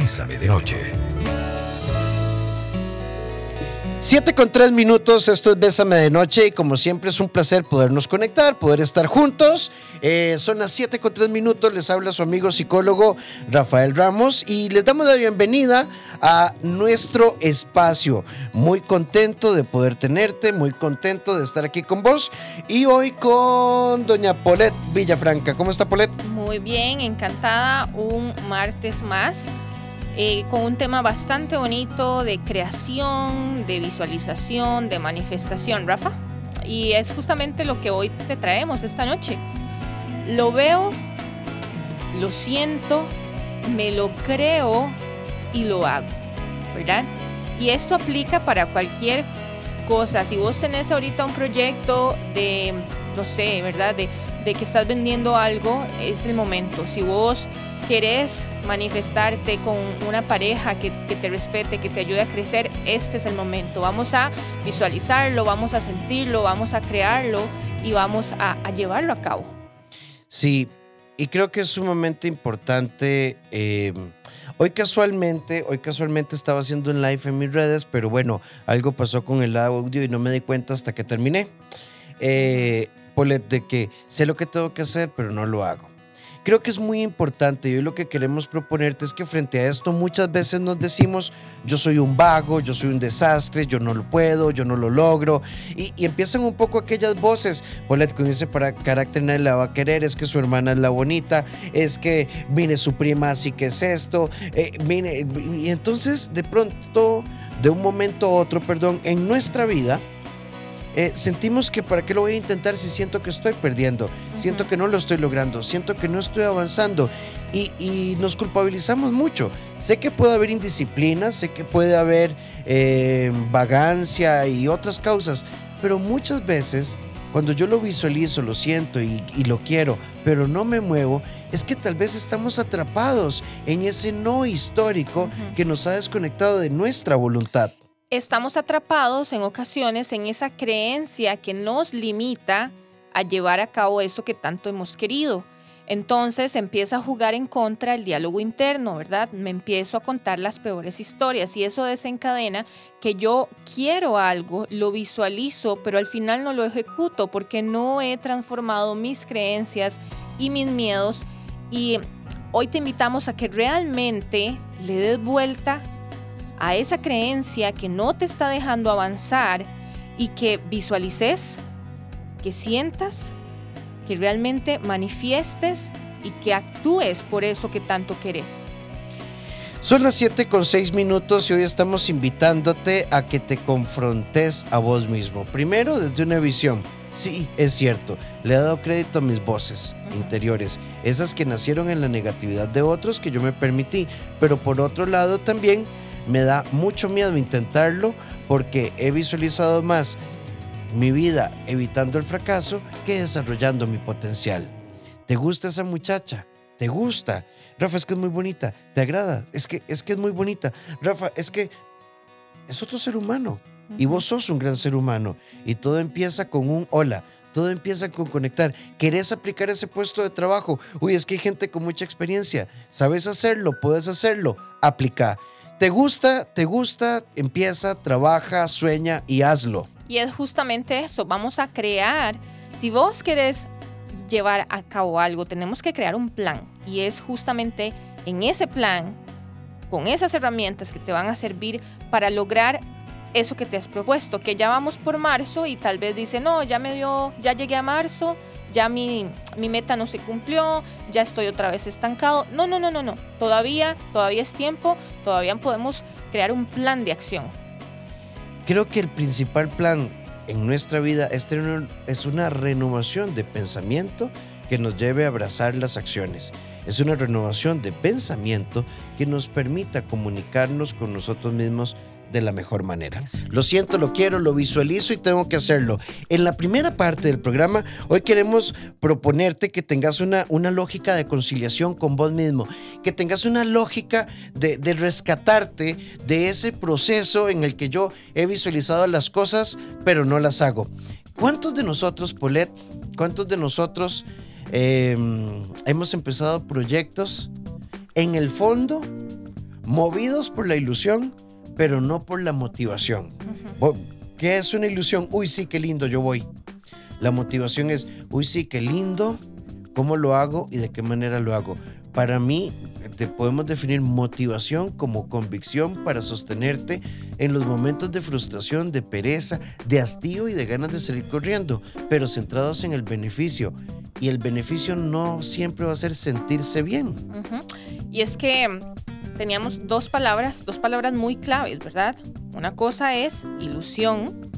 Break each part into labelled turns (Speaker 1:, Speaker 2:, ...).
Speaker 1: Bésame de Noche.
Speaker 2: 7 con 3 minutos, esto es Bésame de Noche y como siempre es un placer podernos conectar, poder estar juntos. Eh, son las 7 con 3 minutos, les habla su amigo psicólogo Rafael Ramos y les damos la bienvenida a nuestro espacio. Muy contento de poder tenerte, muy contento de estar aquí con vos y hoy con doña Polet Villafranca. ¿Cómo está Polet?
Speaker 3: Muy bien, encantada, un martes más. Eh, con un tema bastante bonito de creación, de visualización, de manifestación, Rafa. Y es justamente lo que hoy te traemos esta noche. Lo veo, lo siento, me lo creo y lo hago, ¿verdad? Y esto aplica para cualquier cosa. Si vos tenés ahorita un proyecto de, no sé, ¿verdad? De, de que estás vendiendo algo, es el momento. Si vos querés manifestarte con una pareja que, te respete, que te ayude a crecer, este es el momento. Vamos a visualizarlo, vamos a sentirlo, vamos a crearlo y vamos a, llevarlo a cabo.
Speaker 2: Sí, y creo que es sumamente importante. Eh, hoy casualmente, hoy casualmente estaba haciendo un live en mis redes, pero bueno, algo pasó con el audio y no me di cuenta hasta que terminé. Eh, de que sé lo que tengo que hacer, pero no lo hago. Creo que es muy importante y lo que queremos proponerte es que frente a esto muchas veces nos decimos, yo soy un vago, yo soy un desastre, yo no lo puedo, yo no lo logro. Y, empiezan un poco aquellas voces, Paulette con ese para carácter nadie la va a querer, es que su hermana es la bonita, es que viene su prima, así que es esto. Eh, y entonces de pronto, de un momento a otro, perdón, en nuestra vida, eh, sentimos que para qué lo voy a intentar si siento que estoy perdiendo, siento que no lo estoy logrando, siento que no estoy avanzando. Y, nos culpabilizamos mucho. Sé que puede haber indisciplina, sé que puede haber eh, vagancia y otras causas, pero muchas veces cuando yo lo visualizo, lo siento y, lo quiero, pero no me muevo, es que tal vez estamos atrapados en ese no histórico que nos ha desconectado de nuestra voluntad
Speaker 3: estamos atrapados en ocasiones en esa creencia que nos limita a llevar a cabo eso que tanto hemos querido. Entonces empieza a jugar en contra el diálogo interno, ¿verdad? Me empiezo a contar las peores historias y eso desencadena que yo quiero algo, lo visualizo, pero al final no lo ejecuto porque no he transformado mis creencias y mis miedos. Y hoy te invitamos a que realmente le des vuelta a esa creencia que no te está dejando avanzar y que visualices, que sientas, que realmente manifiestes y que actúes por eso que tanto querés.
Speaker 2: Son las 7 con 6 minutos y hoy estamos invitándote a que te confrontes a vos mismo. Primero desde una visión. Sí, es cierto, le he dado crédito a mis voces interiores, esas que nacieron en la negatividad de otros que yo me permití, pero por otro lado también me da mucho miedo intentarlo porque he visualizado más mi vida evitando el fracaso que desarrollando mi potencial. ¿Te gusta esa muchacha? ¿Te gusta? Rafa, es que es muy bonita. ¿Te agrada? Es que es, que es muy bonita. Rafa, es que es otro ser humano. Y vos sos un gran ser humano. Y todo empieza con un hola. Todo empieza con conectar. ¿Querés aplicar ese puesto de trabajo? Uy, es que hay gente con mucha experiencia. ¿Sabes hacerlo? ¿Puedes hacerlo? Aplica. ¿Te gusta? ¿Te gusta? Empieza, trabaja, sueña y hazlo.
Speaker 3: Y es justamente eso, vamos a crear, si vos querés llevar a cabo algo, tenemos que crear un plan. Y es justamente en ese plan, con esas herramientas que te van a servir para lograr eso que te has propuesto, que ya vamos por marzo y tal vez dice, no, ya me dio, ya llegué a marzo, ya mi, mi, meta no se cumplió, ya estoy otra vez estancado. No, no, no, no, no. Todavía, todavía es tiempo, todavía podemos crear un plan de acción.
Speaker 2: Creo que el principal plan en nuestra vida es, es una renovación de pensamiento que nos lleve a abrazar las acciones. Es una renovación de pensamiento que nos permita comunicarnos con nosotros mismos de la mejor manera. Lo siento, lo quiero, lo visualizo y tengo que hacerlo. En la primera parte del programa, hoy queremos proponerte que tengas una, una lógica de conciliación con vos mismo, que tengas una lógica de, de rescatarte de ese proceso en el que yo he visualizado las cosas, pero no las hago. ¿Cuántos de nosotros, Polet, cuántos de nosotros em, hemos empezado proyectos? En el fondo, movidos por la ilusión, pero no por la motivación. ¿Qué es una ilusión? Uy, sí, qué lindo, yo voy. La motivación es, uy, sí, qué lindo, cómo lo hago y de qué manera lo hago. Para mí, te podemos definir motivación como convicción para sostenerte en los momentos de frustración, de pereza, de hastío y de ganas de salir corriendo, pero centrados en el beneficio. Y el beneficio no siempre va a ser sentirse bien.
Speaker 3: Y es que teníamos dos palabras, dos palabras muy claves, ¿verdad? Una cosa es ilusión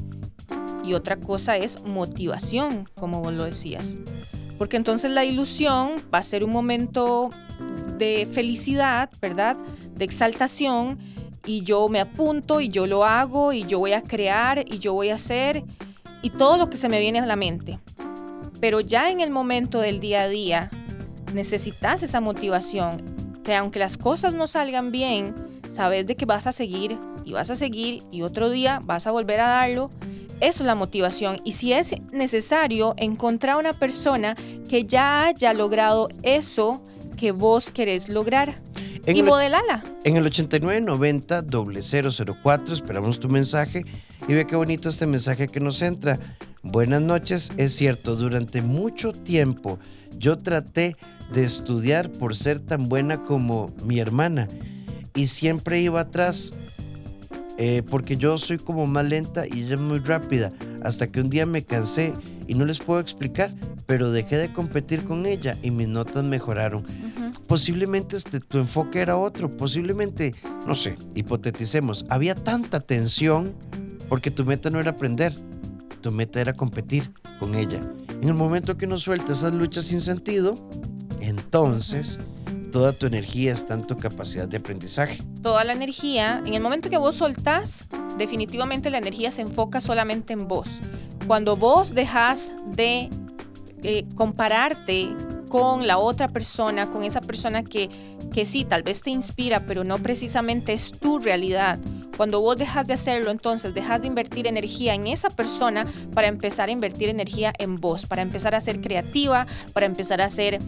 Speaker 3: y otra cosa es motivación, como vos lo decías. Porque entonces la ilusión va a ser un momento de felicidad, ¿verdad? De exaltación y yo me apunto y yo lo hago y yo voy a crear y yo voy a hacer y todo lo que se me viene a la mente. Pero ya en el momento del día a día necesitas esa motivación, que aunque las cosas no salgan bien, sabes de que vas a seguir y vas a seguir y otro día vas a volver a darlo. Eso es la motivación. Y si es necesario encontrar una persona que ya haya logrado eso que vos querés lograr. y modelala.
Speaker 2: En el 8990 004 esperamos tu mensaje y ve qué bonito este mensaje que nos entra. Buenas noches, es cierto, durante mucho tiempo yo traté de estudiar por ser tan buena como mi hermana y siempre iba atrás eh, porque yo soy como más lenta y ella muy rápida, hasta que un día me cansé y no les puedo explicar, pero dejé de competir con ella y mis notas mejoraron. Posiblemente este, tu enfoque era otro, posiblemente, no sé, hipoteticemos, había tanta tensión porque tu meta no era aprender, tu meta era competir con ella. En el momento que no sueltas esas luchas sin sentido, entonces toda tu energía está en tu capacidad de aprendizaje.
Speaker 3: Toda la energía, en el momento que vos soltás, definitivamente la energía se enfoca solamente en vos. Cuando vos dejas de eh, compararte con la otra persona, con esa persona que, que sí, tal vez te inspira, pero no precisamente es tu realidad. Cuando vos dejas de hacerlo, entonces dejas de invertir energía en esa persona para empezar a invertir energía en vos, para empezar a ser creativa, para empezar a ser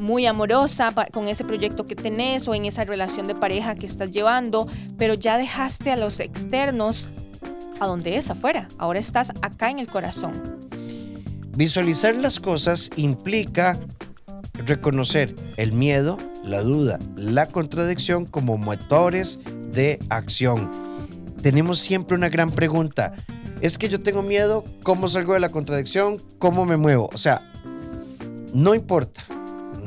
Speaker 3: muy amorosa con ese proyecto que tenés o en esa relación de pareja que estás llevando, pero ya dejaste a los externos a donde es afuera. Ahora estás acá en el corazón.
Speaker 2: Visualizar las cosas implica reconocer el miedo, la duda, la contradicción como motores de acción. Tenemos siempre una gran pregunta. Es que yo tengo miedo, ¿cómo salgo de la contradicción? ¿Cómo me muevo? O sea, no importa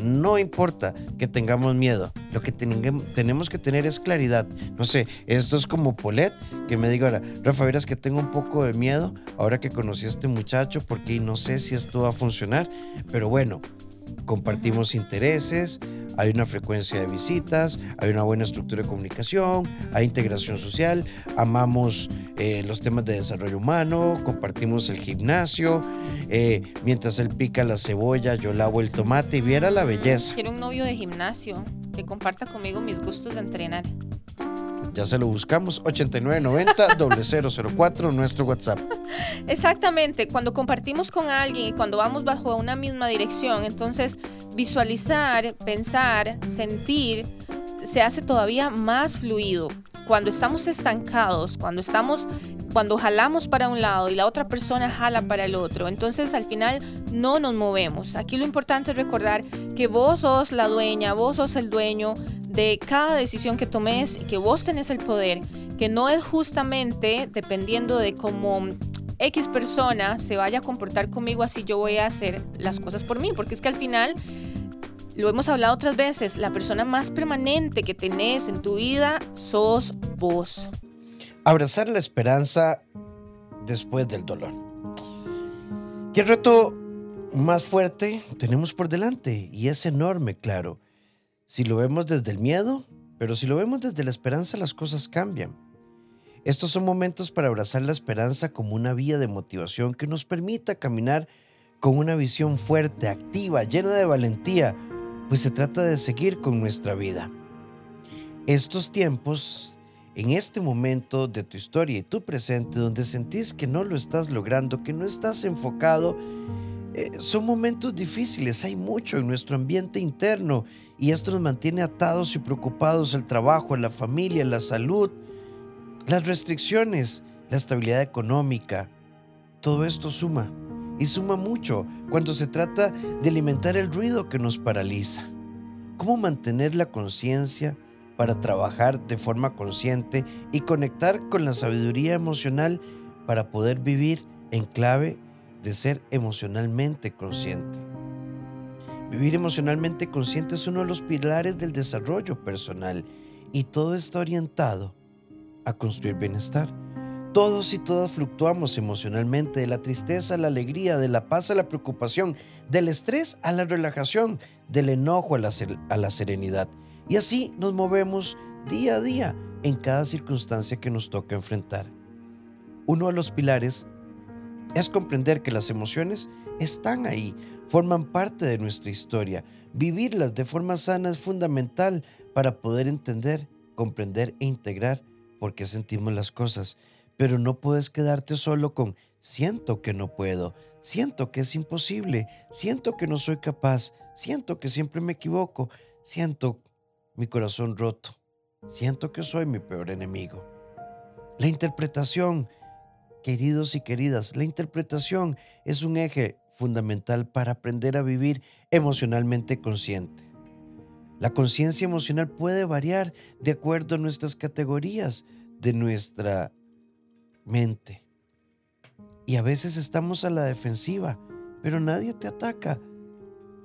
Speaker 2: no importa que tengamos miedo, lo que tenemos que tener es claridad. No sé, esto es como Polet, que me diga ahora, Rafa, verás que tengo un poco de miedo ahora que conocí a este muchacho porque no sé si esto va a funcionar, pero bueno, compartimos intereses, hay una frecuencia de visitas, hay una buena estructura de comunicación, hay integración social, amamos eh, los temas de desarrollo humano, compartimos el gimnasio, eh, mientras él pica la cebolla, yo lavo el tomate y viera la belleza.
Speaker 3: Quiero un novio de gimnasio que comparta conmigo mis gustos de entrenar.
Speaker 2: Ya se lo buscamos, 8990-004, nuestro WhatsApp.
Speaker 3: Exactamente, cuando compartimos con alguien y cuando vamos bajo una misma dirección, entonces visualizar, pensar, sentir, se hace todavía más fluido. Cuando estamos estancados, cuando estamos cuando jalamos para un lado y la otra persona jala para el otro, entonces al final no nos movemos. Aquí lo importante es recordar que vos sos la dueña, vos sos el dueño de cada decisión que tomes que vos tenés el poder, que no es justamente dependiendo de cómo X persona se vaya a comportar conmigo así yo voy a hacer las cosas por mí, porque es que al final lo hemos hablado otras veces, la persona más permanente que tenés en tu vida sos vos.
Speaker 2: Abrazar la esperanza después del dolor. ¿Qué reto más fuerte tenemos por delante? Y es enorme, claro. Si lo vemos desde el miedo, pero si lo vemos desde la esperanza, las cosas cambian. Estos son momentos para abrazar la esperanza como una vía de motivación que nos permita caminar con una visión fuerte, activa, llena de valentía, pues se trata de seguir con nuestra vida. Estos tiempos, en este momento de tu historia y tu presente, donde sentís que no lo estás logrando, que no estás enfocado, eh, son momentos difíciles, hay mucho en nuestro ambiente interno y esto nos mantiene atados y preocupados el trabajo, la familia, la salud, las restricciones, la estabilidad económica. Todo esto suma y suma mucho cuando se trata de alimentar el ruido que nos paraliza. ¿Cómo mantener la conciencia para trabajar de forma consciente y conectar con la sabiduría emocional para poder vivir en clave de ser emocionalmente consciente? Vivir emocionalmente consciente es uno de los pilares del desarrollo personal y todo está orientado a construir bienestar. Todos y todas fluctuamos emocionalmente de la tristeza a la alegría, de la paz a la preocupación, del estrés a la relajación, del enojo a la, a la serenidad. Y así nos movemos día a día en cada circunstancia que nos toca enfrentar. Uno de los pilares es comprender que las emociones están ahí, forman parte de nuestra historia. Vivirlas de forma sana es fundamental para poder entender, comprender e integrar por qué sentimos las cosas. Pero no puedes quedarte solo con siento que no puedo, siento que es imposible, siento que no soy capaz, siento que siempre me equivoco, siento mi corazón roto, siento que soy mi peor enemigo. La interpretación, queridos y queridas, la interpretación es un eje fundamental para aprender a vivir emocionalmente consciente. La conciencia emocional puede variar de acuerdo a nuestras categorías de nuestra mente. Y a veces estamos a la defensiva, pero nadie te ataca.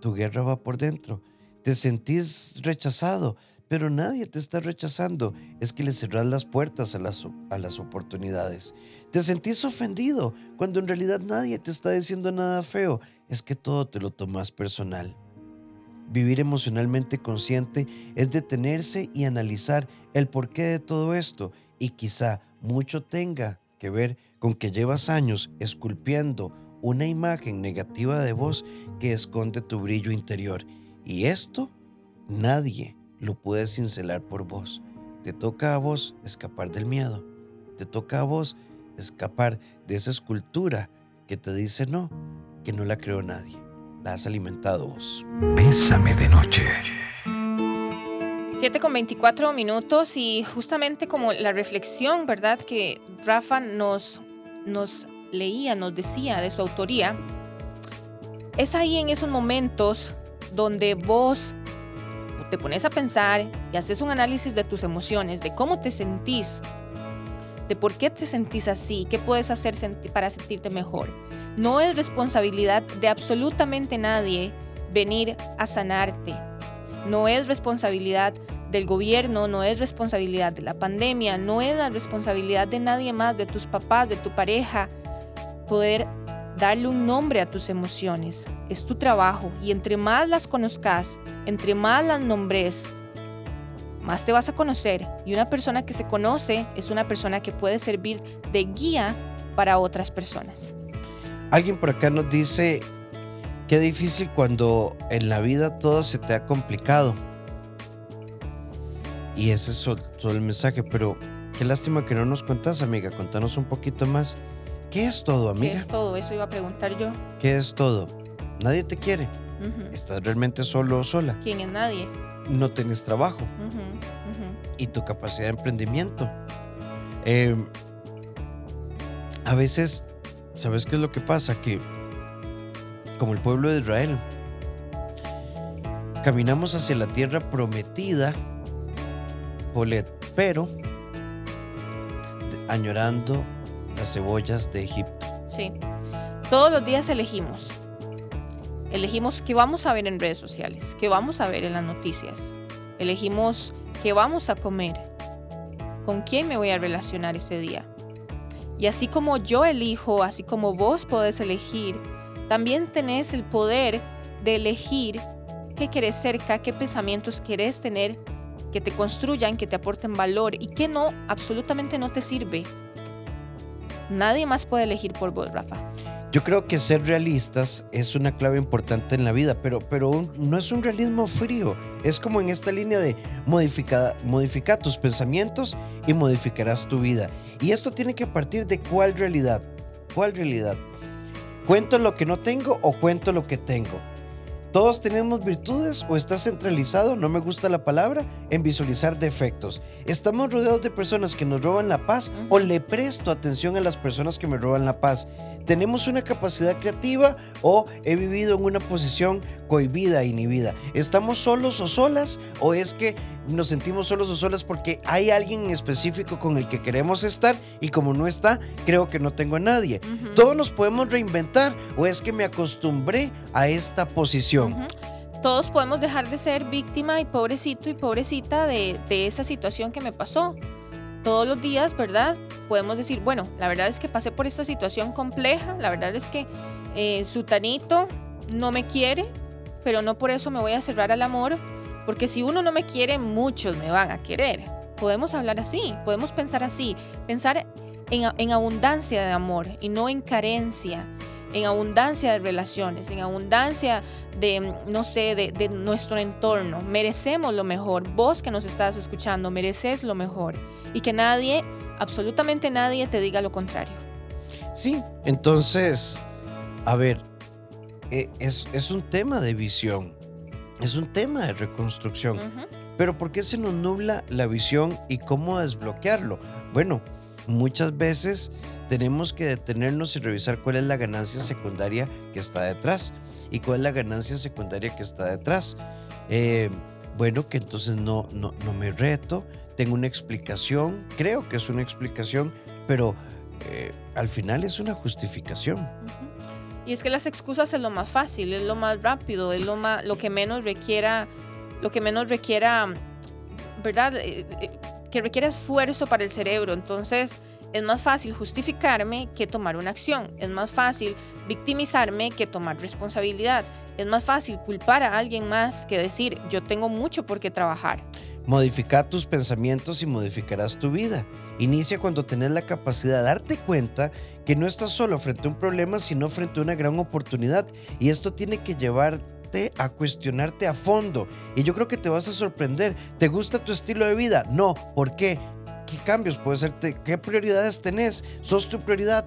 Speaker 2: Tu guerra va por dentro. Te sentís rechazado, pero nadie te está rechazando. Es que le cerrás las puertas a las, a las oportunidades. Te sentís ofendido cuando en realidad nadie te está diciendo nada feo. Es que todo te lo tomas personal. Vivir emocionalmente consciente es detenerse y analizar el porqué de todo esto y quizá mucho tenga que ver con que llevas años esculpiendo una imagen negativa de vos que esconde tu brillo interior. Y esto nadie lo puedes cincelar por vos. Te toca a vos escapar del miedo. Te toca a vos escapar de esa escultura que te dice no, que no la creó nadie. La has alimentado vos.
Speaker 1: Bésame de noche.
Speaker 3: 7 con 24 minutos y justamente como la reflexión, ¿verdad? Que Rafa nos, nos leía, nos decía de su autoría, es ahí en esos momentos donde vos te pones a pensar y haces un análisis de tus emociones, de cómo te sentís, de por qué te sentís así, qué puedes hacer para sentirte mejor. No es responsabilidad de absolutamente nadie venir a sanarte. No es responsabilidad del gobierno, no es responsabilidad de la pandemia, no es la responsabilidad de nadie más, de tus papás, de tu pareja, poder darle un nombre a tus emociones. Es tu trabajo y entre más las conozcas, entre más las nombres, más te vas a conocer. Y una persona que se conoce es una persona que puede servir de guía para otras personas.
Speaker 2: Alguien por acá nos dice, qué difícil cuando en la vida todo se te ha complicado. Y ese es todo el mensaje, pero qué lástima que no nos cuentas, amiga. Contanos un poquito más. ¿Qué es todo, amiga?
Speaker 3: ¿Qué es todo? Eso iba a preguntar yo.
Speaker 2: ¿Qué es todo? Nadie te quiere. Estás realmente solo o sola.
Speaker 3: ¿Quién es nadie?
Speaker 2: No tienes trabajo. Y tu capacidad de emprendimiento. Em, a veces, ¿sabes qué es lo que pasa? Que, como el pueblo de Israel, caminamos hacia la tierra prometida, Polet, pero añorando las cebollas de Egipto.
Speaker 3: Sí. Todos los días elegimos. Elegimos qué vamos a ver en redes sociales, qué vamos a ver en las noticias. Elegimos qué vamos a comer, con quién me voy a relacionar ese día. Y así como yo elijo, así como vos podés elegir, también tenés el poder de elegir qué querés cerca, qué pensamientos querés tener que te construyan, que te aporten valor y que no, absolutamente no te sirve. Nadie más puede elegir por vos, Rafa.
Speaker 2: Yo creo que ser realistas es una clave importante en la vida, pero, pero no es un realismo frío. Es como en esta línea de modificar modifica tus pensamientos y modificarás tu vida. Y esto tiene que partir de cuál realidad. ¿Cuál realidad? ¿Cuento lo que no tengo o cuento lo que tengo? Todos tenemos virtudes o estás centralizado, no me gusta la palabra, en visualizar defectos. Estamos rodeados de personas que nos roban la paz o le presto atención a las personas que me roban la paz. Tenemos una capacidad creativa o he vivido en una posición cohibida, inhibida. ¿Estamos solos o solas o es que nos sentimos solos o solas porque hay alguien en específico con el que queremos estar y como no está, creo que no tengo a nadie? Todos nos podemos reinventar o es que me acostumbré a esta posición.
Speaker 3: Todos podemos dejar de ser víctima y pobrecito y pobrecita de, esa situación que me pasó. Todos los días, ¿verdad? Podemos decir, bueno, la verdad es que pasé por esta situación compleja, la verdad es que eh, Sutanito no me quiere, pero no por eso me voy a cerrar al amor, porque si uno no me quiere, muchos me van a querer. Podemos hablar así, podemos pensar así, pensar en, abundancia de amor y no en carencia, en abundancia de relaciones, en abundancia de, no sé, de, de, nuestro entorno. Merecemos lo mejor. Vos que nos estás escuchando, mereces lo mejor. Y que nadie, absolutamente nadie, te diga lo contrario.
Speaker 2: Sí, entonces, a ver, es, es un tema de visión, es un tema de reconstrucción. Pero ¿por qué se nos nubla la visión y cómo desbloquearlo? Bueno, muchas veces tenemos que detenernos y revisar cuál es la ganancia secundaria que está detrás y cuál es la ganancia secundaria que está detrás. Eh, bueno, que entonces no, no, no, me reto, tengo una explicación, creo que es una explicación, pero eh, al final es una justificación.
Speaker 3: Y es que las excusas es lo más fácil, es lo más rápido, es lo, más, lo que menos requiera, lo que menos requiera, ¿verdad? Eh, eh, que requiere esfuerzo para el cerebro. Entonces, es más fácil justificarme que tomar una acción. Es más fácil victimizarme que tomar responsabilidad. Es más fácil culpar a alguien más que decir, yo tengo mucho por qué trabajar.
Speaker 2: Modifica tus pensamientos y modificarás tu vida. Inicia cuando tenés la capacidad de darte cuenta que no estás solo frente a un problema, sino frente a una gran oportunidad. Y esto tiene que llevarte a cuestionarte a fondo. Y yo creo que te vas a sorprender. ¿Te gusta tu estilo de vida? No. ¿Por qué? ¿Qué cambios puede ser? ¿Qué prioridades tenés? ¿Sos tu prioridad?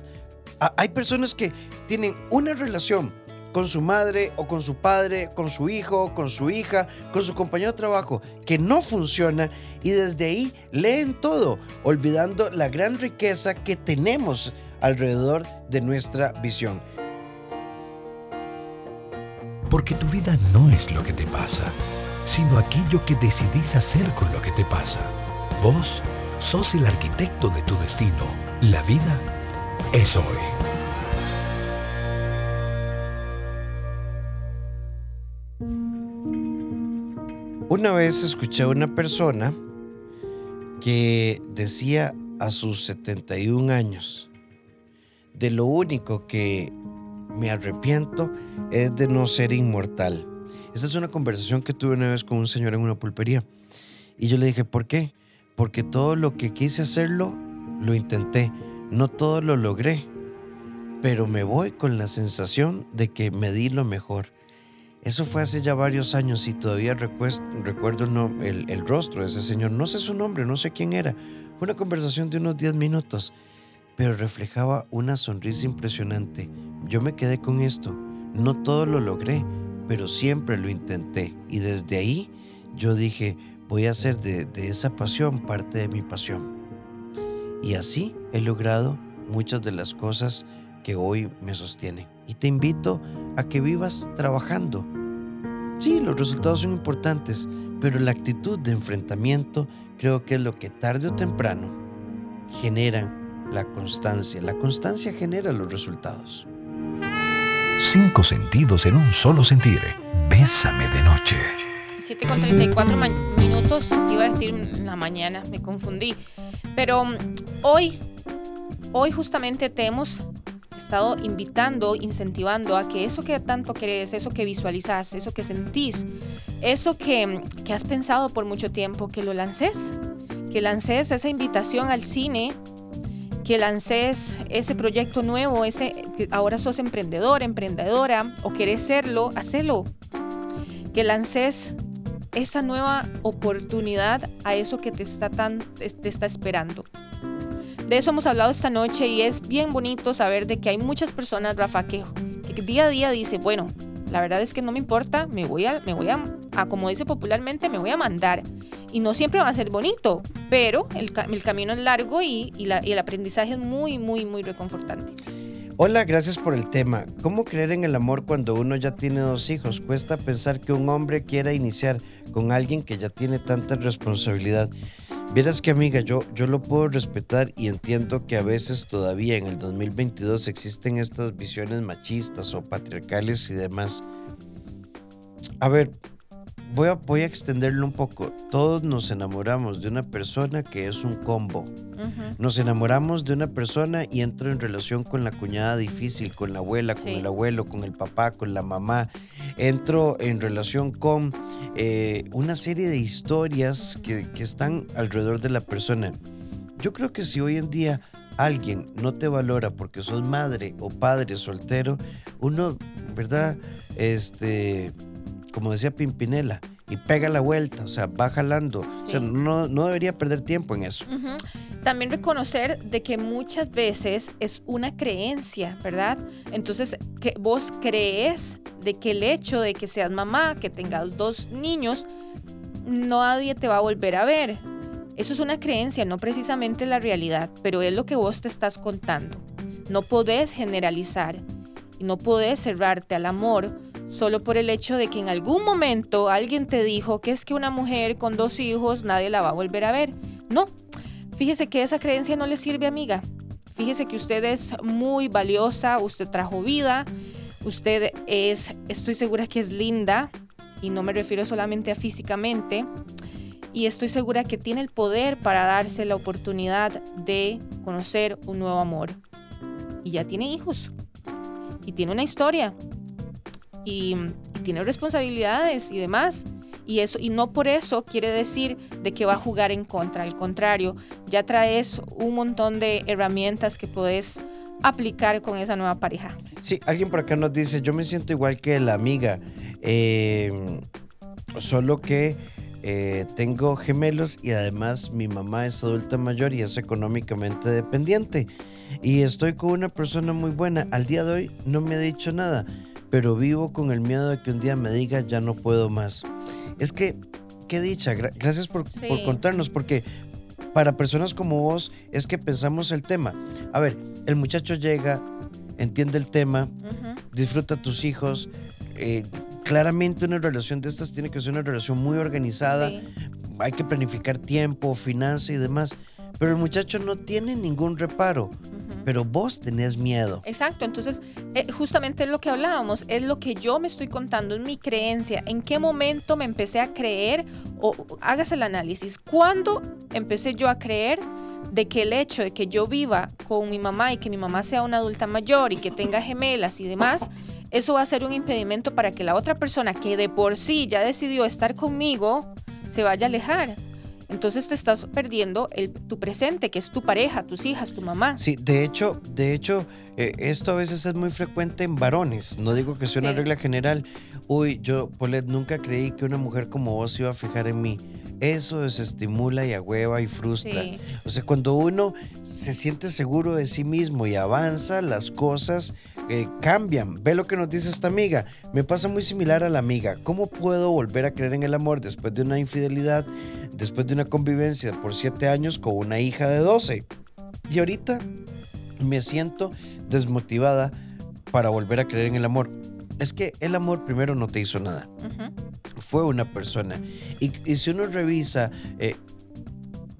Speaker 2: Hay personas que tienen una relación con su madre o con su padre, con su hijo, con su hija, con su compañero de trabajo, que no funciona y desde ahí leen todo, olvidando la gran riqueza que tenemos alrededor de nuestra visión.
Speaker 1: Porque tu vida no es lo que te pasa, sino aquello que decidís hacer con lo que te pasa. Vos Sos el arquitecto de tu destino. La vida es hoy.
Speaker 2: Una vez escuché a una persona que decía a sus 71 años, de lo único que me arrepiento es de no ser inmortal. Esa es una conversación que tuve una vez con un señor en una pulpería. Y yo le dije, ¿por qué? porque todo lo que quise hacerlo, lo intenté. No todo lo logré, pero me voy con la sensación de que me di lo mejor. Eso fue hace ya varios años y todavía recuerdo el, rostro de ese señor. No sé su nombre, no sé quién era. Fue una conversación de unos 10 minutos, pero reflejaba una sonrisa impresionante. Yo me quedé con esto. No todo lo logré, pero siempre lo intenté. Y desde ahí yo dije, voy a hacer de, esa pasión parte de mi pasión. Y así he logrado muchas de las cosas que hoy me sostienen. Y te invito a que vivas trabajando. Sí, los resultados son importantes, pero la actitud de enfrentamiento creo que es lo que tarde o temprano genera la constancia. La constancia genera los resultados.
Speaker 1: Cinco sentidos en un solo sentir. Bésame de noche.
Speaker 3: 7 con 34 minutos, iba a decir la mañana, me confundí. Pero mm, hoy, hoy justamente te hemos estado invitando, incentivando a que eso que tanto querés, eso que visualizas, eso que sentís, eso que, que has pensado por mucho tiempo, que lo lances, que lances esa invitación al cine, que lances ese proyecto nuevo, ese que ahora sos emprendedor, emprendedora o querés serlo, hacelo. Que lances esa nueva oportunidad a eso que te está, tan, te está esperando. De eso hemos hablado esta noche y es bien bonito saber de que hay muchas personas, Rafa, que, día a día dicen, bueno, la verdad es que no me importa, me voy a, me voy a, como dice popularmente, me voy a mandar. Y no siempre va a ser bonito, pero el, camino es largo y, y el aprendizaje es muy, muy, muy reconfortante.
Speaker 2: Hola, gracias por el tema. ¿Cómo creer en el amor cuando uno ya tiene dos hijos? Cuesta pensar que un hombre quiera iniciar con alguien que ya tiene tanta responsabilidad. Vieras que amiga, yo, yo lo puedo respetar y entiendo que a veces todavía en el 2022 existen estas visiones machistas o patriarcales y demás. A ver, voy a, voy a extenderlo un poco. Todos nos enamoramos de una persona que es un combo. Nos enamoramos de una persona y entro en relación con la cuñada difícil, con la abuela, con el abuelo, con el papá, con la mamá. Entro en relación con eh, una serie de historias que, que están alrededor de la persona. Yo creo que si hoy en día alguien no te valora porque sos madre o padre soltero, uno, ¿verdad? Este como decía Pimpinela, y pega la vuelta, o sea, va jalando. O sea, no, no, debería perder tiempo en eso.
Speaker 3: También reconocer de que muchas veces es una creencia, ¿verdad? Entonces, que vos crees de que el hecho de que seas mamá, que tengas dos niños, nadie te va a volver a ver. Eso es una creencia, no precisamente la realidad, pero es lo que vos te estás contando. No podés generalizar y no podés cerrarte al amor solo por el hecho de que en algún momento alguien te dijo que es que una mujer con dos hijos nadie la va a volver a ver. No, fíjese que esa creencia no le sirve, amiga. Fíjese que usted es muy valiosa, usted trajo vida, usted es, estoy segura que es linda, y no me refiero solamente a físicamente, y estoy segura que tiene el poder para darse la oportunidad de conocer un nuevo amor. Y ya tiene hijos, y tiene una historia, y, tiene responsabilidades y demás. Y, eso, y no por eso quiere decir de que va a jugar en contra. Al contrario, ya traes un montón de herramientas que puedes aplicar con esa nueva pareja.
Speaker 2: Sí, alguien por acá nos dice, yo me siento igual que la amiga, em, solo que eh, tengo gemelos y además mi mamá es adulta mayor y es económicamente dependiente. Y estoy con una persona muy buena. Al día de hoy no me ha dicho nada pero vivo con el miedo de que un día me diga ya no puedo más. Es que, qué dicha, gracias por, contarnos, porque para personas como vos es que pensamos el tema. A ver, el muchacho llega, entiende el tema, disfruta a tus hijos. Eh, claramente una relación de estas tiene que ser una relación muy organizada. Hay que planificar tiempo, finanzas y demás. Pero el muchacho no tiene ningún reparo pero vos tenés miedo.
Speaker 3: Exacto, entonces eh, justamente es lo que hablábamos, es lo que yo me estoy contando, es mi creencia, en qué momento me empecé a creer, o hágase el análisis, ¿cuándo empecé yo a creer de que el hecho de que yo viva con mi mamá y que mi mamá sea una adulta mayor y que tenga gemelas y demás, eso va a ser un impedimento para que la otra persona que de por sí ya decidió estar conmigo se vaya a alejar? Entonces te estás perdiendo el, tu presente, que es tu pareja, tus hijas, tu mamá.
Speaker 2: Sí, de hecho, de hecho, eh, esto a veces es muy frecuente en varones. No digo que sea una regla general. Uy, yo, Polet, nunca creí que una mujer como vos iba a fijar en mí. Eso desestimula y agüeva y frustra. O sea, cuando uno se siente seguro de sí mismo y avanza, las cosas eh, cambian. Ve lo que nos dice esta amiga. Me pasa muy similar a la amiga. ¿Cómo puedo volver a creer en el amor después de una infidelidad? después de una convivencia por siete años con una hija de 12. Y ahorita me siento desmotivada para volver a creer en el amor. Es que el amor primero no te hizo nada. Fue una persona. Y, si uno revisa eh,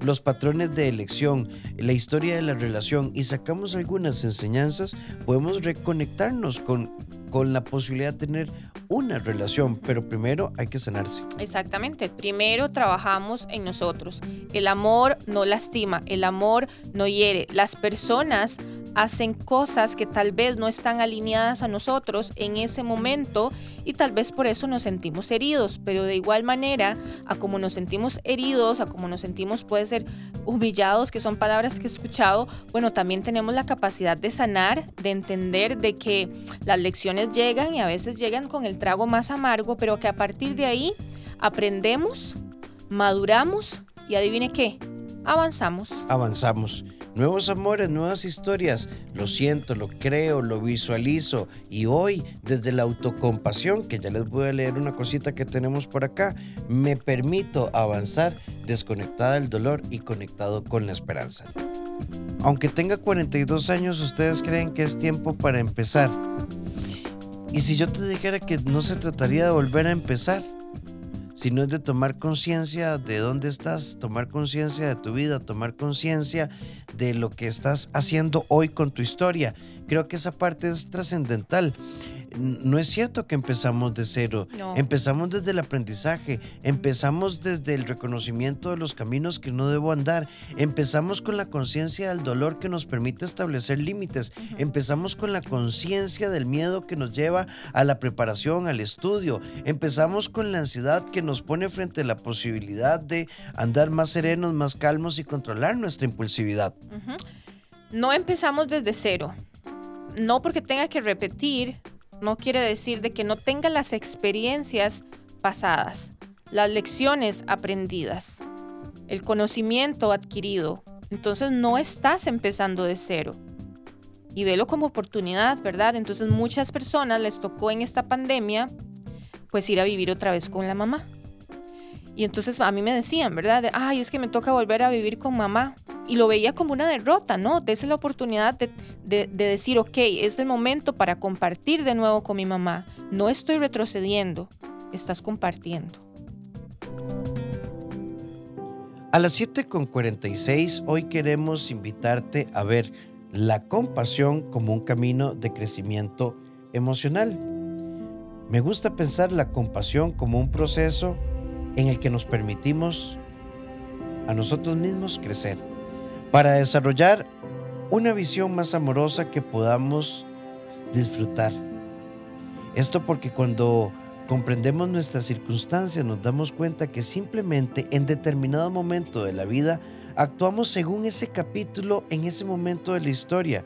Speaker 2: los patrones de elección, la historia de la relación y sacamos algunas enseñanzas, podemos reconectarnos con, con la posibilidad de tener una relación, pero primero hay que sanarse.
Speaker 3: Exactamente, primero trabajamos en nosotros. El amor no lastima, el amor no hiere. Las personas hacen cosas que tal vez no están alineadas a nosotros en ese momento y tal vez por eso nos sentimos heridos, pero de igual manera, a como nos sentimos heridos, a como nos sentimos puede ser humillados, que son palabras que he escuchado, bueno, también tenemos la capacidad de sanar, de entender de que las lecciones llegan y a veces llegan con el trago más amargo, pero que a partir de ahí aprendemos, maduramos y adivine qué, avanzamos.
Speaker 2: Avanzamos. nuevos amores, nuevas historias. Lo siento, lo creo, lo visualizo. Y hoy, desde la autocompasión, que ya les voy a leer una cosita que tenemos por acá, me permito avanzar desconectada del dolor y conectado con la esperanza. Aunque tenga 42 años, ¿ustedes creen que es tiempo para empezar? Y si yo te dijera que no se trataría de volver a empezar, sino es de tomar conciencia de dónde estás, tomar conciencia de tu vida, tomar conciencia de lo que estás haciendo hoy con tu historia. Creo que esa parte es trascendental no es cierto que empezamos de cero. Empezamos desde el aprendizaje, empezamos desde el reconocimiento de los caminos que no debo andar, empezamos con la conciencia del dolor que nos permite establecer límites, empezamos con la conciencia del miedo que nos lleva a la preparación, al estudio, empezamos con la ansiedad que nos pone frente a la posibilidad de andar más serenos, más calmos y controlar nuestra impulsividad.
Speaker 3: No empezamos desde cero. No porque tenga que repetir no quiere decir de que no tenga las experiencias pasadas, las lecciones aprendidas, el conocimiento adquirido. Entonces no estás empezando de cero. Y velo como oportunidad, ¿verdad? Entonces muchas personas les tocó en esta pandemia pues ir a vivir otra vez con la mamá. Y entonces a mí me decían, ¿verdad? Ay, es que me toca volver a vivir con mamá y lo veía como una derrota, ¿no? Dese la oportunidad de, de, decir, ok, es el momento para compartir de nuevo con mi mamá. No estoy retrocediendo, estás compartiendo.
Speaker 2: A las 7.46 hoy queremos invitarte a ver la compasión como un camino de crecimiento emocional. Me gusta pensar la compasión como un proceso en el que nos permitimos a nosotros mismos crecer para desarrollar una visión más amorosa que podamos disfrutar. Esto porque cuando comprendemos nuestras circunstancias nos damos cuenta que simplemente en determinado momento de la vida actuamos según ese capítulo en ese momento de la historia.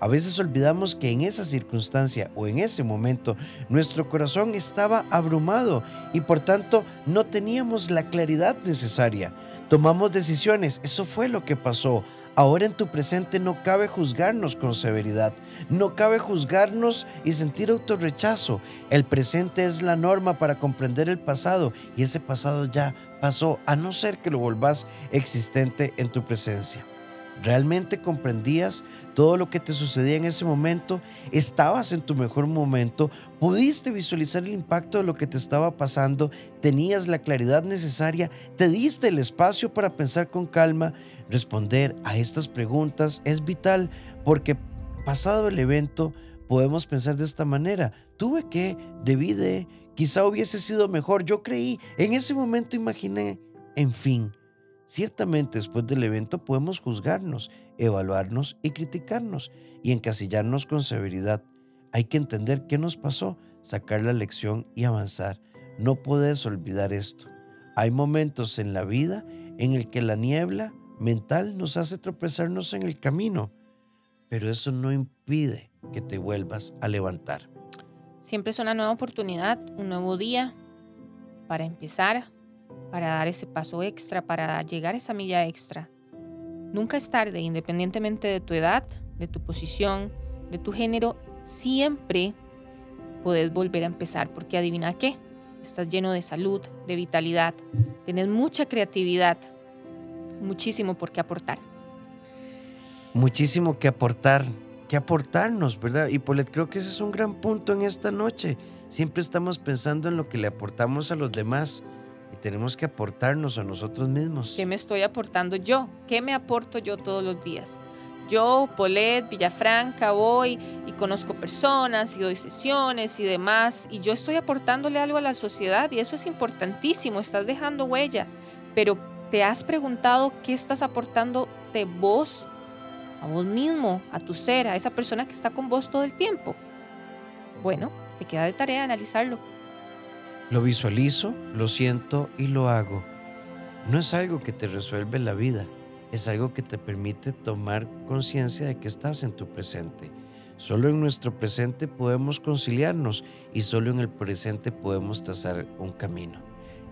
Speaker 2: A veces olvidamos que en esa circunstancia o en ese momento nuestro corazón estaba abrumado y por tanto no teníamos la claridad necesaria. Tomamos decisiones, eso fue lo que pasó. Ahora en tu presente no cabe juzgarnos con severidad, no cabe juzgarnos y sentir autorrechazo. El presente es la norma para comprender el pasado y ese pasado ya pasó, a no ser que lo volvás existente en tu presencia. ¿Realmente comprendías todo lo que te sucedía en ese momento? ¿Estabas en tu mejor momento? ¿Pudiste visualizar el impacto de lo que te estaba pasando? ¿Tenías la claridad necesaria? ¿Te diste el espacio para pensar con calma? Responder a estas preguntas es vital porque pasado el evento podemos pensar de esta manera. Tuve que, debí de, quizá hubiese sido mejor. Yo creí, en ese momento imaginé, en fin. Ciertamente después del evento podemos juzgarnos, evaluarnos y criticarnos y encasillarnos con severidad. Hay que entender qué nos pasó, sacar la lección y avanzar. No puedes olvidar esto. Hay momentos en la vida en el que la niebla mental nos hace tropezarnos en el camino, pero eso no impide que te vuelvas a levantar.
Speaker 3: Siempre es una nueva oportunidad, un nuevo día para empezar para dar ese paso extra, para llegar a esa milla extra. Nunca es tarde, independientemente de tu edad, de tu posición, de tu género, siempre puedes volver a empezar, porque adivina qué, estás lleno de salud, de vitalidad, tienes mucha creatividad, muchísimo por qué aportar.
Speaker 2: Muchísimo que aportar, que aportarnos, ¿verdad? Y Polet, creo que ese es un gran punto en esta noche. Siempre estamos pensando en lo que le aportamos a los demás y tenemos que aportarnos a nosotros mismos.
Speaker 3: ¿Qué me estoy aportando yo? ¿Qué me aporto yo todos los días? Yo, Polet, Villafranca, voy y conozco personas y doy sesiones y demás, y yo estoy aportándole algo a la sociedad y eso es importantísimo, estás dejando huella, pero ¿te has preguntado qué estás aportando de vos, a vos mismo, a tu ser, a esa persona que está con vos todo el tiempo? Bueno, te queda de tarea analizarlo.
Speaker 2: Lo visualizo, lo siento y lo hago. No es algo que te resuelve la vida, es algo que te permite tomar conciencia de que estás en tu presente. Solo en nuestro presente podemos conciliarnos y solo en el presente podemos trazar un camino.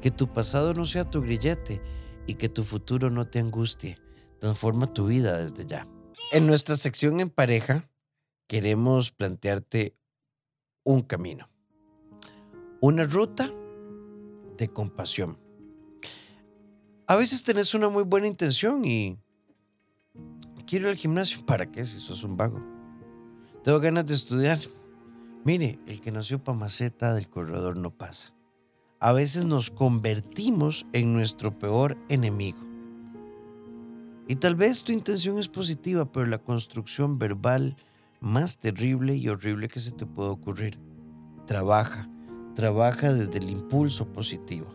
Speaker 2: Que tu pasado no sea tu grillete y que tu futuro no te angustie. Transforma tu vida desde ya. En nuestra sección en pareja, queremos plantearte un camino, una ruta de compasión. A veces tenés una muy buena intención y quiero ir al gimnasio. ¿Para qué si sos un vago? Tengo ganas de estudiar. Mire, el que nació para maceta del corredor no pasa. A veces nos convertimos en nuestro peor enemigo. Y tal vez tu intención es positiva, pero la construcción verbal más terrible y horrible que se te puede ocurrir. Trabaja, trabaja desde el impulso positivo.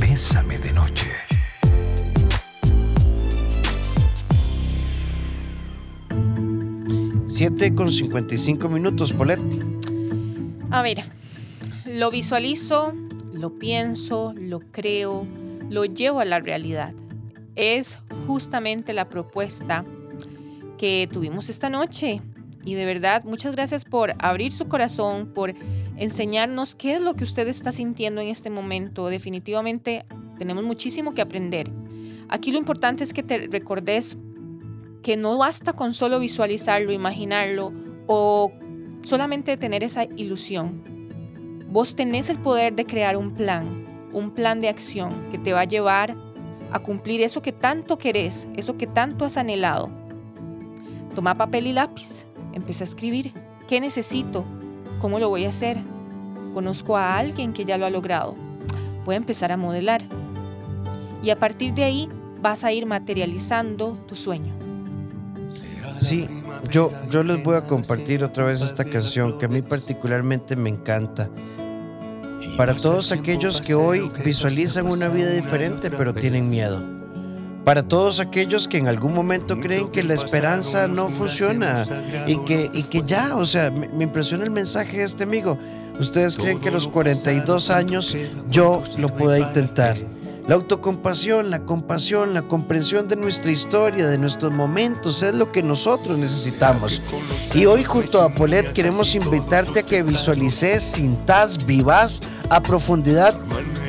Speaker 1: Bésame de noche.
Speaker 2: 7 con 55 minutos, Polet.
Speaker 3: A ver, lo visualizo, lo pienso, lo creo, lo llevo a la realidad. Es justamente la propuesta que tuvimos esta noche. Y de verdad, muchas gracias por abrir su corazón, por enseñarnos qué es lo que usted está sintiendo en este momento. Definitivamente tenemos muchísimo que aprender. Aquí lo importante es que te recordes que no basta con solo visualizarlo, imaginarlo o solamente tener esa ilusión. Vos tenés el poder de crear un plan, un plan de acción que te va a llevar a cumplir eso que tanto querés, eso que tanto has anhelado. Toma papel y lápiz, empieza a escribir. ¿Qué necesito? ¿Cómo lo voy a hacer? Conozco a alguien que ya lo ha logrado. Voy a empezar a modelar. Y a partir de ahí vas a ir materializando tu sueño.
Speaker 2: Sí, yo, yo les voy a compartir otra vez esta canción que a mí particularmente me encanta. Para todos aquellos que hoy visualizan una vida diferente pero tienen miedo. Para todos aquellos que en algún momento creen que la esperanza no funciona y que, y que ya, o sea, me, me impresiona el mensaje de este amigo. Ustedes creen que a los 42 años yo lo pueda intentar. La autocompasión, la compasión, la comprensión de nuestra historia, de nuestros momentos, es lo que nosotros necesitamos. Y hoy junto a Polet queremos invitarte a que visualices, sintas, vivas a profundidad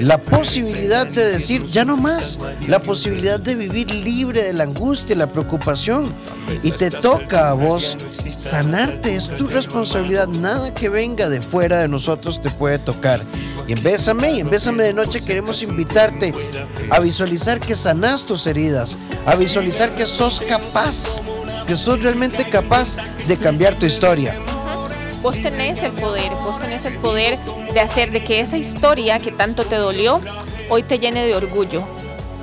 Speaker 2: la posibilidad de decir ya no más, la posibilidad de vivir libre de la angustia la preocupación. Y te toca a vos sanarte, es tu responsabilidad, nada que venga de fuera de nosotros te puede tocar. Y en Bésame y en Bésame de Noche queremos invitarte a visualizar que sanas tus heridas, a visualizar que sos capaz, que sos realmente capaz de cambiar tu historia.
Speaker 3: Vos tenés el poder, vos tenés el poder de hacer de que esa historia que tanto te dolió, hoy te llene de orgullo,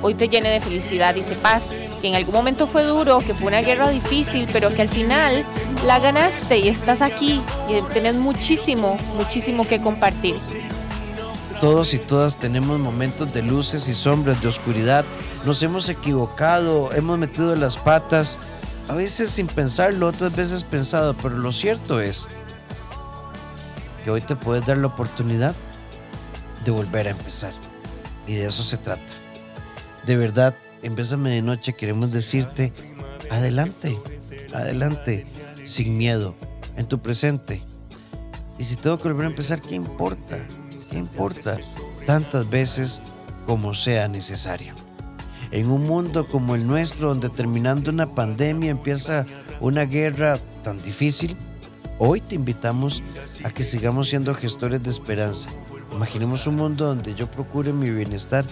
Speaker 3: hoy te llene de felicidad y sepas que en algún momento fue duro, que fue una guerra difícil, pero que al final la ganaste y estás aquí y tenés muchísimo, muchísimo que compartir.
Speaker 2: Todos y todas tenemos momentos de luces y sombras, de oscuridad. Nos hemos equivocado, hemos metido las patas, a veces sin pensarlo, otras veces pensado, pero lo cierto es que hoy te puedes dar la oportunidad de volver a empezar. Y de eso se trata. De verdad, en Bésame de Noche queremos decirte, adelante, adelante, sin miedo, en tu presente. Y si tengo que volver a empezar, ¿qué importa? ¿Qué importa? Tantas veces como sea necesario. En un mundo como el nuestro, donde terminando una pandemia empieza una guerra tan difícil, hoy te invitamos a que sigamos siendo gestores de esperanza. Imaginemos un mundo donde yo procure mi bienestar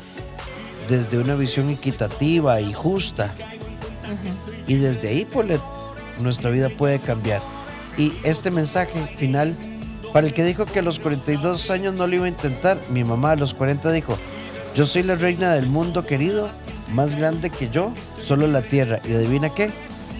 Speaker 2: desde una visión equitativa y justa. Y desde ahí, Polet, nuestra vida puede cambiar. Y este mensaje final, para el que dijo que a los 42 años no lo iba a intentar, mi mamá a los 40 dijo, yo soy la reina del mundo querido, más grande que yo, solo la tierra. Y adivina qué,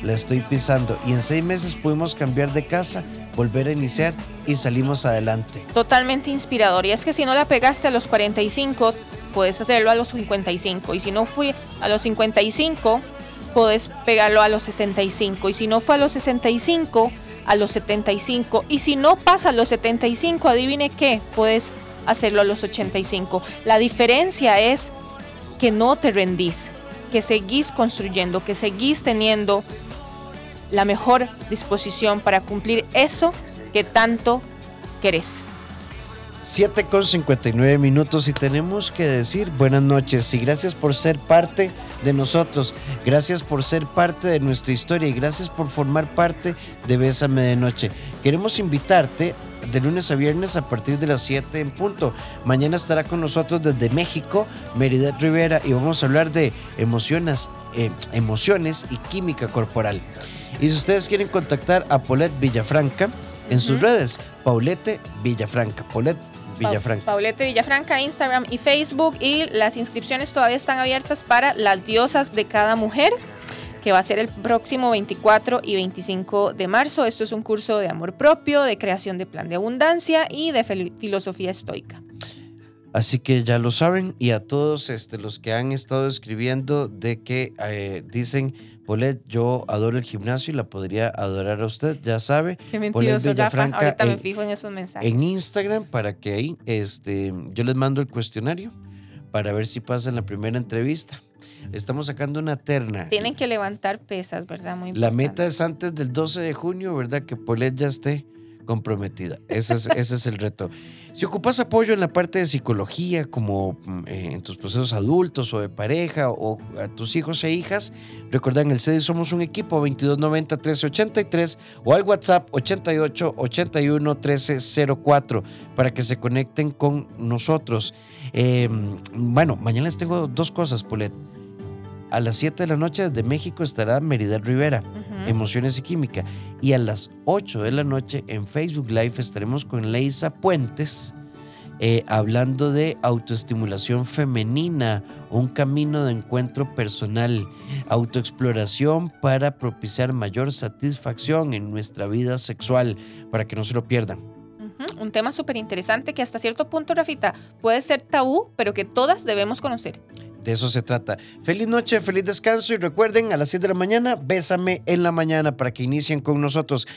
Speaker 2: la estoy pisando. Y en seis meses pudimos cambiar de casa, volver a iniciar y salimos adelante.
Speaker 3: Totalmente inspirador. Y es que si no la pegaste a los 45, puedes hacerlo a los 55. Y si no fui a los 55, puedes pegarlo a los 65. Y si no fue a los 65, a los 75. Y si no pasa a los 75, adivine qué, puedes hacerlo a los 85. La diferencia es que no te rendís, que seguís construyendo, que seguís teniendo la mejor disposición para cumplir eso que tanto querés.
Speaker 2: 7 con 59 minutos y tenemos que decir buenas noches y gracias por ser parte de nosotros, gracias por ser parte de nuestra historia y gracias por formar parte de Bésame de Noche. Queremos invitarte de lunes a viernes a partir de las 7 en punto. Mañana estará con nosotros desde México Meridet Rivera y vamos a hablar de emociones, eh, emociones y química corporal. Y si ustedes quieren contactar a Paulette Villafranca en sus redes, Paulette Villafranca, Paulette Villafranca.
Speaker 3: Paulette Villafranca, Instagram y Facebook. Y las inscripciones todavía están abiertas para las diosas de cada mujer, que va a ser el próximo 24 y 25 de marzo. Esto es un curso de amor propio, de creación de plan de abundancia y de filosofía estoica.
Speaker 2: Así que ya lo saben y a todos este, los que han estado escribiendo de que eh, dicen Polet, yo adoro el gimnasio y la podría adorar a usted, ya sabe.
Speaker 3: Qué mentiroso, Ahorita me fijo en esos mensajes.
Speaker 2: En Instagram, para que ahí este, yo les mando el cuestionario para ver si pasa en la primera entrevista. Estamos sacando una terna.
Speaker 3: Tienen que levantar pesas, ¿verdad?
Speaker 2: Muy la meta es antes del 12 de junio, ¿verdad? Que Polet ya esté comprometida. Ese es, ese es el reto. Si ocupas apoyo en la parte de psicología, como mm, eh, en tus procesos adultos o de pareja o a tus hijos e hijas, recuerda en el CEDI somos un equipo 2290 1383 o al WhatsApp 88 81 1304 para que se conecten con nosotros. Em, bueno, mañana les tengo dos cosas, Polet. A las 7 de la noche desde México estará Merida Rivera, Emociones y Química. Y a las 8 de la noche en Facebook Live estaremos con Leisa Puentes eh, hablando de autoestimulación femenina, un camino de encuentro personal, autoexploración para propiciar mayor satisfacción en nuestra vida sexual, para que no se lo pierdan.
Speaker 3: Un tema súper interesante que hasta cierto punto, Rafita, puede ser tabú, pero que todas debemos conocer.
Speaker 2: De eso se trata. Feliz noche, feliz descanso y recuerden a las 7 de la mañana, bésame en la mañana para que inicien con nosotros.